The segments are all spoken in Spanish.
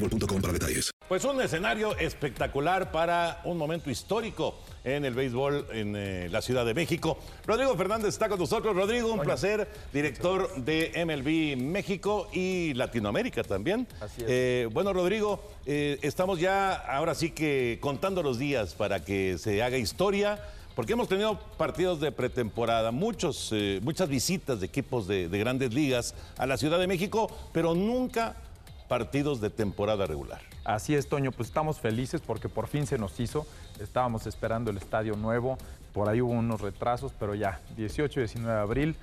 boostmobile.com para detalles. Pues un escenario espectacular para un momento histórico en el béisbol en eh, la Ciudad de México. Rodrigo Fernández está con nosotros. Rodrigo, un placer, director de MLB México y Latinoamérica también. Así es. Eh, bueno, Rodrigo, eh, estamos ya ahora sí que contando los días para que se haga historia. Porque hemos tenido partidos de pretemporada, muchos, eh, muchas visitas de equipos de, de grandes ligas a la Ciudad de México, pero nunca partidos de temporada regular. Así es, Toño, pues estamos felices porque por fin se nos hizo. Estábamos esperando el estadio nuevo, por ahí hubo unos retrasos, pero ya, 18 y 19 de abril,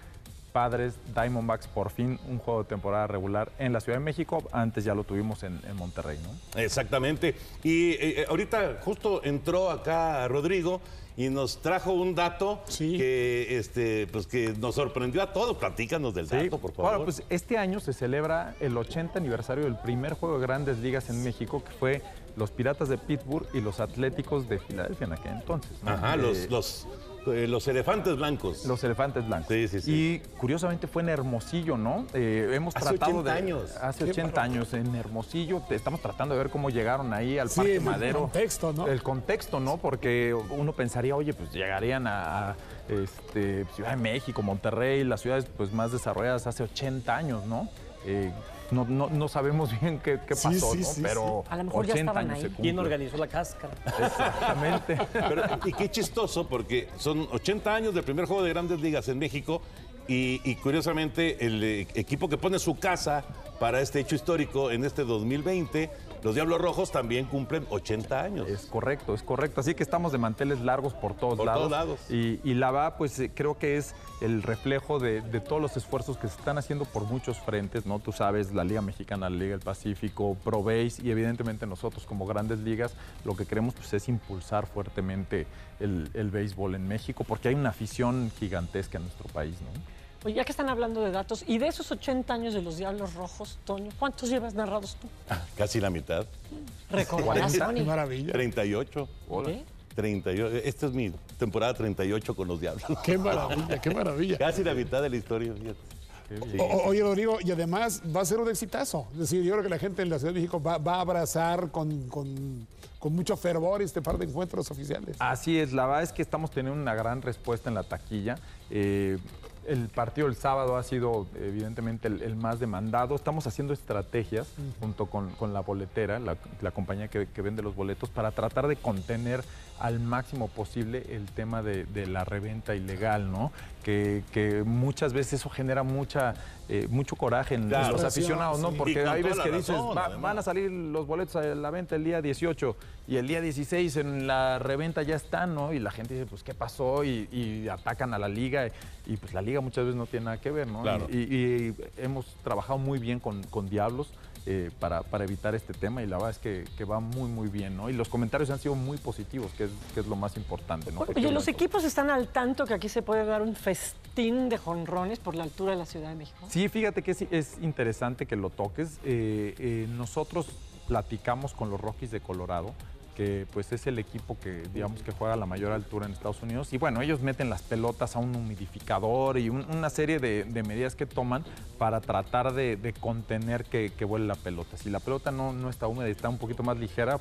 Padres, Diamondbacks, por fin un juego de temporada regular en la Ciudad de México. Antes ya lo tuvimos en, en Monterrey, ¿no? Exactamente. Y eh, eh, ahorita justo entró acá Rodrigo y nos trajo un dato que, este, pues que nos sorprendió a todos. Platícanos del dato, por favor. Bueno, pues este año se celebra el 80 aniversario del primer juego de grandes ligas en México, que fue los Piratas de Pittsburgh y los Atléticos de Filadelfia en aquel entonces. ¿no? Ajá, los, Eh, los, eh, los elefantes blancos. Los elefantes blancos. Sí, sí, sí. Y curiosamente fue en Hermosillo, ¿no? Eh, hemos Hace tratado 80 de. años. Hace Qué 80 años en Hermosillo. Te- Estamos tratando de ver cómo llegaron ahí al Sí, Parque el Madero. contexto, ¿no? El contexto, ¿no? Porque uno pensaría, oye, pues llegarían a, a, este, Ciudad de México, Monterrey, las ciudades pues, más desarrolladas hace 80 años, ¿no? Eh, no, no, no sabemos bien qué, pasó, sí, ¿no? sí, Pero A lo mejor ya 80 estaban años ahí. se. ¿Quién organizó la cáscara? Exactamente. Pero, y qué chistoso, porque son 80 años del primer juego de grandes ligas en México y, y curiosamente el eh, equipo que pone su casa para este hecho histórico en este 2020, los Diablos Rojos también cumplen 80 años. Es correcto, es correcto. Así que estamos de manteles largos por todos Por lados. todos lados. Y, y la va, pues eh, creo que es el reflejo de, de todos los esfuerzos que se están haciendo por muchos frentes, ¿no? Tú sabes, la Liga Mexicana, la Liga del Pacífico, Pro Base y evidentemente nosotros como grandes ligas, lo que queremos pues, es impulsar fuertemente el, el béisbol en México, porque hay una afición gigantesca en nuestro país, ¿no? Oye, ya que están hablando de datos, y de esos 80 años de los Diablos Rojos, Toño, ¿cuántos llevas narrados tú? Casi la mitad. ¿Recordarás, Tony? maravilla. 38. ¿Eh? 38. Esta es mi temporada 38 con los Diablos. Qué maravilla, qué maravilla. Casi la mitad de la historia. fíjate. Sí. O- o- oye, Rodrigo, y además va a ser un exitazo. Es decir, yo creo que la gente en la Ciudad de México va, va a abrazar con, con- con mucho fervor este par de encuentros oficiales. Así es, la verdad es que estamos teniendo una gran respuesta en la taquilla. Eh, el partido del sábado ha sido evidentemente el, el más demandado. Estamos haciendo estrategias junto con, con la boletera, la, la compañía que, que vende los boletos, para tratar de contener al máximo posible el tema de, de la reventa ilegal, ¿no? Que, que muchas veces eso genera mucha, eh, mucho coraje en Claro. los aficionados, ¿no? Sí. Porque hay veces que dices, razón, "Va- además". van a salir los boletos a la venta el día 18 y el día 16 en la reventa ya están, ¿no? Y la gente dice, pues, ¿qué pasó? Y, y atacan a la liga y pues la liga muchas veces no tiene nada que ver, ¿no? Claro. Y, y- y hemos trabajado muy bien con, con Diablos. Eh, para, para evitar este tema y la verdad es que, que va muy, muy bien, ¿no? Y los comentarios han sido muy positivos, que es, que es lo más importante, ¿no? Oye, los equipos están al tanto que aquí se puede dar un festín de jonrones por la altura de la Ciudad de México. Sí, fíjate que es, es interesante que lo toques. Eh, eh, nosotros platicamos con los Rockies de Colorado, que pues es el equipo que digamos que juega a la mayor altura en Estados Unidos. Y bueno, ellos meten las pelotas a un humidificador y un- una serie de, medidas que toman para tratar de, de contener que, que vuele la pelota. Si la pelota no, no está húmeda y está un poquito más ligera,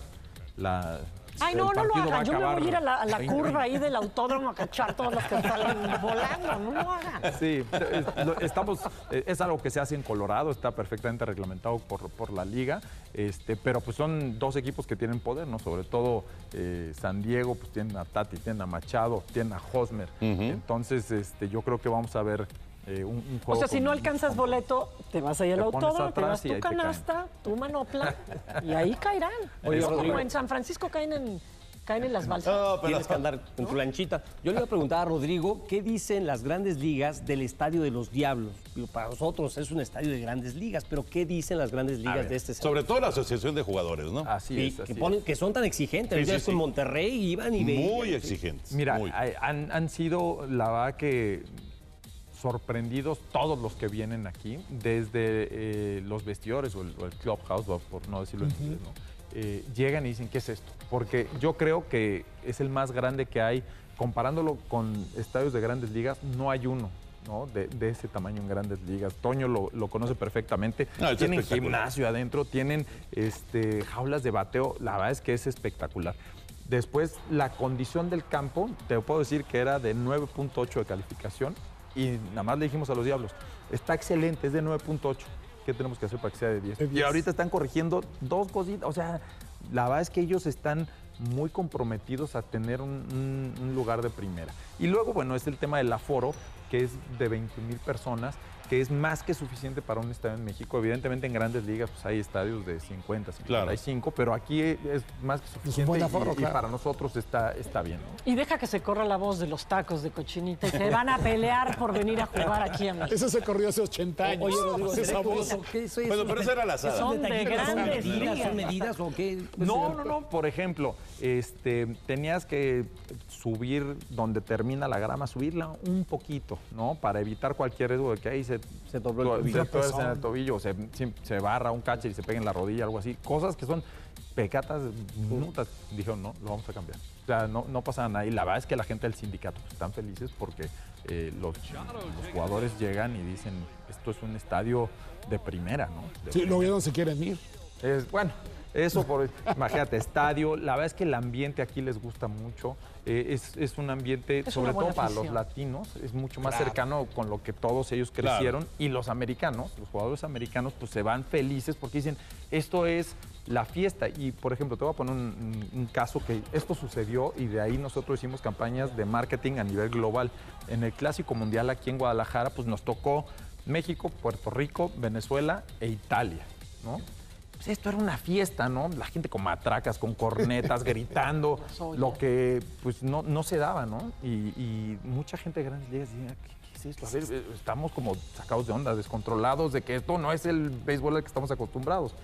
la... Ay, no, no lo hagan. Yo me voy a ir a la, a la 20-20. curva ahí del autódromo a cachar todos los que salen volando. No lo hagan. Sí, es, lo- estamos, eh, es algo que se hace en Colorado, está perfectamente reglamentado por, por la liga, este, pero pues son dos equipos que tienen poder, ¿no? Sobre todo eh, San Diego, pues tienen a Tati, tienen a Machado, tienen a Hosmer. Entonces, este, yo creo que vamos a ver eh, un, un O sea, si no alcanzas boleto, te vas ahí al autódromo, te y tu canasta, tu manopla, y ahí caerán. Oye, es como en San Francisco caen en, caen en las balsas. Tienes que andar con tu lanchita. Yo le iba a preguntar a Rodrigo, ¿qué dicen las grandes ligas del Estadio de los Diablos? Digo, para nosotros es un estadio de grandes ligas, pero ¿qué dicen las grandes ligas ver, de este Sobre todo la asociación de jugadores, ¿no? Así Sí, es, así que, es. ponen- que son tan exigentes. Sí, sí, es con sí. Monterrey iban y veían. Muy exigentes. Mira, muy. han, han sido, la verdad que sorprendidos todos los que vienen aquí, desde eh, los vestidores o el, o el clubhouse, por no decirlo en inglés, ¿no? Eh, llegan y dicen, ¿qué es esto? Porque yo creo que es el más grande que hay, comparándolo con estadios de grandes ligas, no hay uno. ¿no? De, de ese tamaño en grandes ligas. Toño lo, lo conoce perfectamente. No, tienen gimnasio adentro, tienen este, jaulas de bateo. La verdad es que es espectacular. Después, la condición del campo, te puedo decir que era de 9.8 de calificación y nada más le dijimos a los diablos, está excelente, es de 9.8. ¿Qué tenemos que hacer para que sea de 10? De Y 10. ahorita están corrigiendo dos cositas. O sea, la verdad es que ellos están muy comprometidos a tener un, un- un lugar de primera. Y luego, bueno, es el tema del aforo, que es de 20 mil personas, que es más que suficiente para un estadio en México. Evidentemente en grandes ligas pues hay estadios de 50, 55, pero aquí es más que suficiente buen y- aforo, y, claro. para nosotros está, está bien. ¿no? Y deja que se corra la voz de los tacos de cochinita y se van a pelear por venir a jugar aquí a México. Eso se corrió hace 80 años. Oye, Rodrigo, Ese ¿será sabor. eso? ¿Qué es eso? Bueno, pero esa era la asada. Son de medidas, ligas. ¿Son medidas o qué? No, no, no. Por ejemplo, este, tenías que subir donde termina la grama, subirla un poquito, ¿no? Para evitar cualquier riesgo de que ahí se, Se dobló el tobillo. se en el tobillo, se, se- barra un catcher y se pega en la rodilla, algo así. Cosas que son pecatas minutas. Dijeron, no, lo vamos a cambiar. O sea, no, no pasa nada. Y la verdad es que la gente del sindicato pues, están felices porque eh, los, los jugadores llegan y dicen, esto es un estadio de primera, ¿no? De Sí, luego ya no se quieren ir. Es, bueno, eso por, imagínate, estadio, la verdad es que el ambiente aquí les gusta mucho, eh, es, es un ambiente, Es sobre todo para los latinos, es mucho más Claro. cercano con lo que todos ellos Claro. crecieron y los americanos, los jugadores americanos, pues se van felices porque dicen, esto es la fiesta y, por ejemplo, te voy a poner un, un- un caso que esto sucedió y de ahí nosotros hicimos campañas de marketing a nivel global. En el Clásico Mundial aquí en Guadalajara, pues nos tocó México, Puerto Rico, Venezuela e Italia, ¿no? Pues esto era una fiesta, ¿no? La gente con matracas, con cornetas, gritando, lo que pues no, no se daba, ¿no? Y, y mucha gente de grandes ligas decía, ¿qué, qué es esto? A ver, eh, estamos como sacados de onda, descontrolados de que esto no es el béisbol al que estamos acostumbrados.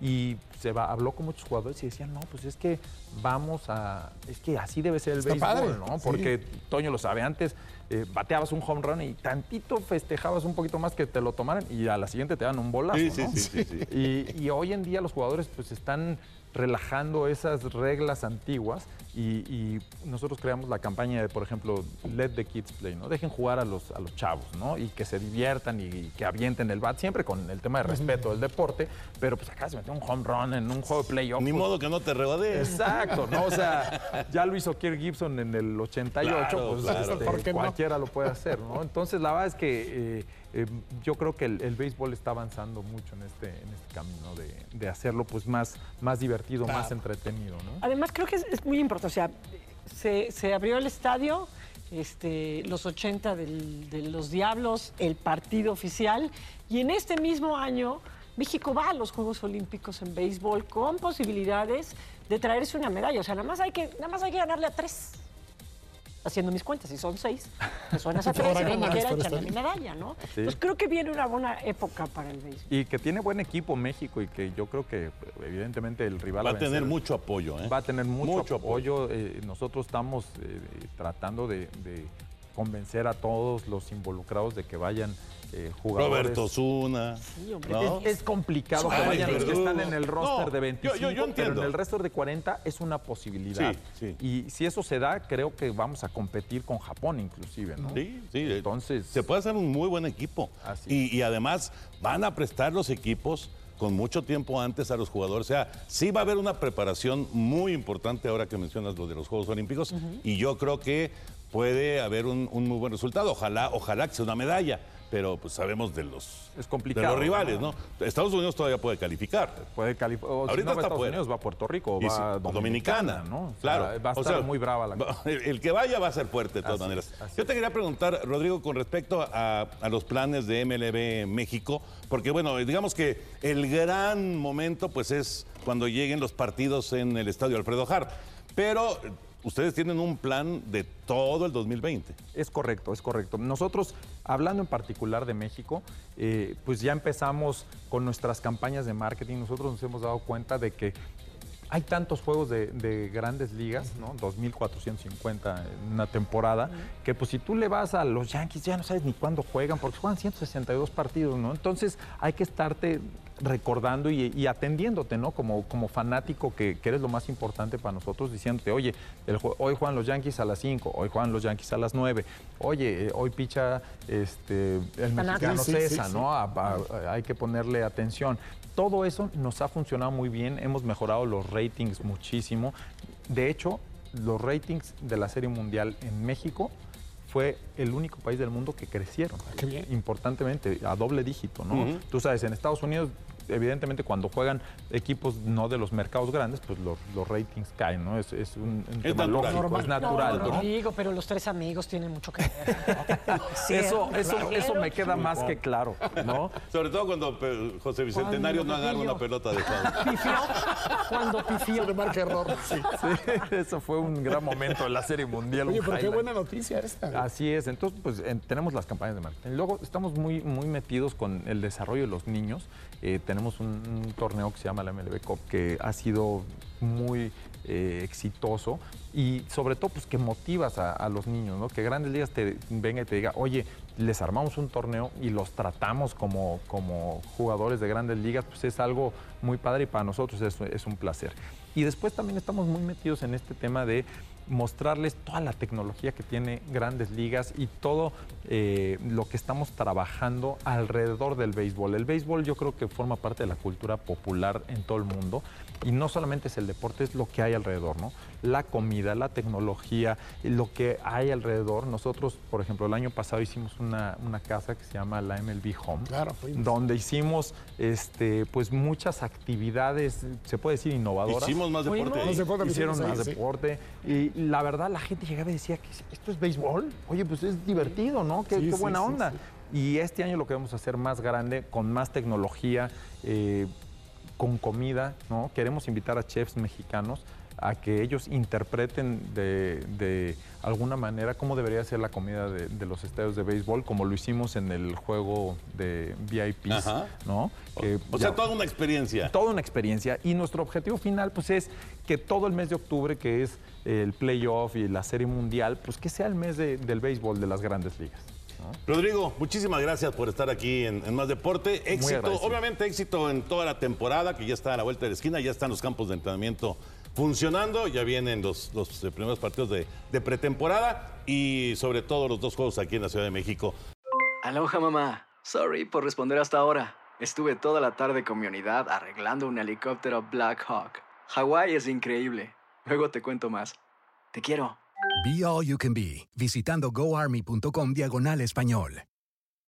Y se va, habló con muchos jugadores y decían, no, pues es que vamos a, es que así debe ser el Está béisbol, padre, ¿no? sí. Porque Toño lo sabe, antes eh, bateabas un home run y tantito festejabas un poquito más que te lo tomaran y a la siguiente te dan un bolazo, Sí, sí, ¿no? sí, sí, sí. Y, y hoy en día los jugadores pues están relajando esas reglas antiguas y, y nosotros creamos la campaña de, por ejemplo, Let the Kids Play, ¿no? Dejen jugar a los, a los chavos, ¿no? Y que se diviertan y, y que avienten el bat, siempre con el tema de respeto del deporte, pero pues acá se metió un home run en un juego de playoff. Ni pues, modo que no te rebadees. Exacto, ¿no? O sea, ya lo hizo Kirk Gibson en el 88, Claro, pues claro. este, ¿Por qué no? cualquiera lo puede hacer, ¿no? Entonces, la verdad es que eh, eh, yo creo que el, el béisbol está avanzando mucho en este, en este camino de, de hacerlo pues más, más divertido, más entretenido, ¿no? Además, creo que es, es muy importante. O sea, se, se abrió el estadio, este, los 80 del- de los Diablos, el partido oficial, y en este mismo año México va a los Juegos Olímpicos en béisbol con posibilidades de traerse una medalla. O sea, nada más hay que, nada más hay que ganarle a tres. Haciendo mis cuentas, y son seis, a Por favor, tres como quiera echarle mi medalla, ¿no? Sí. Entonces creo que viene una buena época para el béisbol. Y que tiene buen equipo México y que yo creo que evidentemente el rival Va a vencer tener mucho apoyo, ¿eh? Va a tener mucho, Mucho apoyo. eh, nosotros estamos eh, tratando de, de convencer a todos los involucrados de que vayan eh, jugadores. Roberto Zuna. hombre. ¿no? Es, es complicado que vayan los que están en el roster No, de yo- 25, yo- yo pero entiendo. en el roster de 40 es una posibilidad. Sí, Y si eso se da, creo que vamos a competir con Japón inclusive, ¿no? Sí, sí. Entonces, Se puede hacer un muy buen equipo. Y, y además van a prestar los equipos con mucho tiempo antes a los jugadores. O sea, sí va a haber una preparación muy importante ahora que mencionas lo de los Juegos Olímpicos. Y yo creo que puede haber un, un muy buen resultado. Ojalá, ojalá que sea una medalla. Pero pues sabemos de los, Es de los rivales, ¿no? Estados Unidos todavía puede calificar. puede calificar. O si Ahorita no está Estados fuera. Unidos, va a Puerto Rico, o va a Dominicana, ¿no? O sea, claro. va a O estar sea, muy brava la cosa. El, el que vaya va a ser fuerte de todas Así maneras. es, Yo te quería preguntar, Rodrigo, con respecto a, a los planes de MLB México, porque bueno, digamos que el gran momento pues es cuando lleguen los partidos en el Estadio Alfredo Har. Pero ustedes tienen un plan de todo el 2020. Es correcto, es correcto. Nosotros, hablando en particular de México, eh, pues ya empezamos con nuestras campañas de marketing. Nosotros nos hemos dado cuenta de que hay tantos juegos de, de grandes ligas, ¿no? 2.450 en una temporada, que pues si tú le vas a los Yankees ya no sabes ni cuándo juegan, porque juegan 162 partidos, ¿no? Entonces hay que estarte recordando y, y atendiéndote, ¿no? Como, como fanático que, que eres lo más importante para nosotros, diciéndote, oye, el hoy juegan los Yankees a las 5, hoy juegan los Yankees a las 9, oye, eh, hoy picha este, el mexicano Sí, César, sí, sí. ¿no? A- a- hay que ponerle atención. Todo eso nos ha funcionado muy bien, hemos mejorado los ratings muchísimo. De hecho, los ratings de la Serie Mundial en México fue el único país del mundo que crecieron. Importantemente, a doble dígito, ¿no? Tú sabes, en Estados Unidos, evidentemente, cuando juegan equipos no de los mercados grandes, pues los, los ratings caen, ¿no? Es, es un, un tema natural. lógico, es natural, no, ¿no? Rodrigo, pero los tres amigos tienen mucho que ver. Sí, Eso, eso, claro. eso me queda más que claro, ¿no? Sobre todo cuando pe- José Bicentenario no agarra una pelota de foul. Pifió. Cuando pifió. Se marca error. Sí. Sí, eso fue un gran momento de la Serie Mundial. Oye, pero qué buena noticia esta. Así es, entonces pues en- tenemos las campañas de marketing. Luego estamos muy, muy metidos con el desarrollo de los niños. Eh, tenemos un, torneo que se llama la MLB Cup que ha sido muy eh, exitoso y sobre todo pues que motivas a, a los niños, ¿no? Que Grandes Ligas te venga y te diga, oye, les armamos un torneo y los tratamos como, como jugadores de Grandes Ligas, pues es algo muy padre y para nosotros es, es un placer. Y después también estamos muy metidos en este tema de mostrarles toda la tecnología que tiene Grandes Ligas y todo eh, lo que estamos trabajando alrededor del béisbol. El béisbol yo creo que forma parte de la cultura popular en todo el mundo y no solamente es el deporte, es lo que hay alrededor, ¿no? La comida, la tecnología, lo que hay alrededor. Nosotros, por ejemplo, el año pasado hicimos una, una casa que se llama la MLB Home, Claro, donde hicimos este, pues muchas actividades, se puede decir, innovadoras. Hicimos más deporte Más ahí. deporte Hicieron ahí, más sí. deporte y la verdad la gente llegaba y decía que esto es béisbol. Oye, pues es divertido, ¿no? Qué, Sí, qué buena sí, onda. sí. Y este año lo queremos hacer más grande, con más tecnología, eh, con comida, ¿no? Queremos invitar a chefs mexicanos a que ellos interpreten de, de alguna manera cómo debería ser la comida de, de los estadios de béisbol, como lo hicimos en el juego de VIPs, Ajá. ¿no? Que O sea, ya- toda una experiencia. toda una experiencia y nuestro objetivo final pues es que todo el mes de octubre que es el playoff y la serie mundial pues que sea el mes de- del béisbol de las grandes ligas Rodrigo, muchísimas gracias por estar aquí en, en Más Deporte. Éxito, obviamente éxito en toda la temporada, que ya está a la vuelta de la esquina, ya están los campos de entrenamiento funcionando, ya vienen los, los, eh, primeros partidos de, de pretemporada y sobre todo los dos juegos aquí en la Ciudad de México. Aloha mamá. Sorry por responder hasta ahora. Estuve toda la tarde con mi unidad arreglando un helicóptero Black Hawk. Hawái es increíble. Luego te cuento más. Te quiero. Be All You Can Be, visitando goarmy.com diagonal español.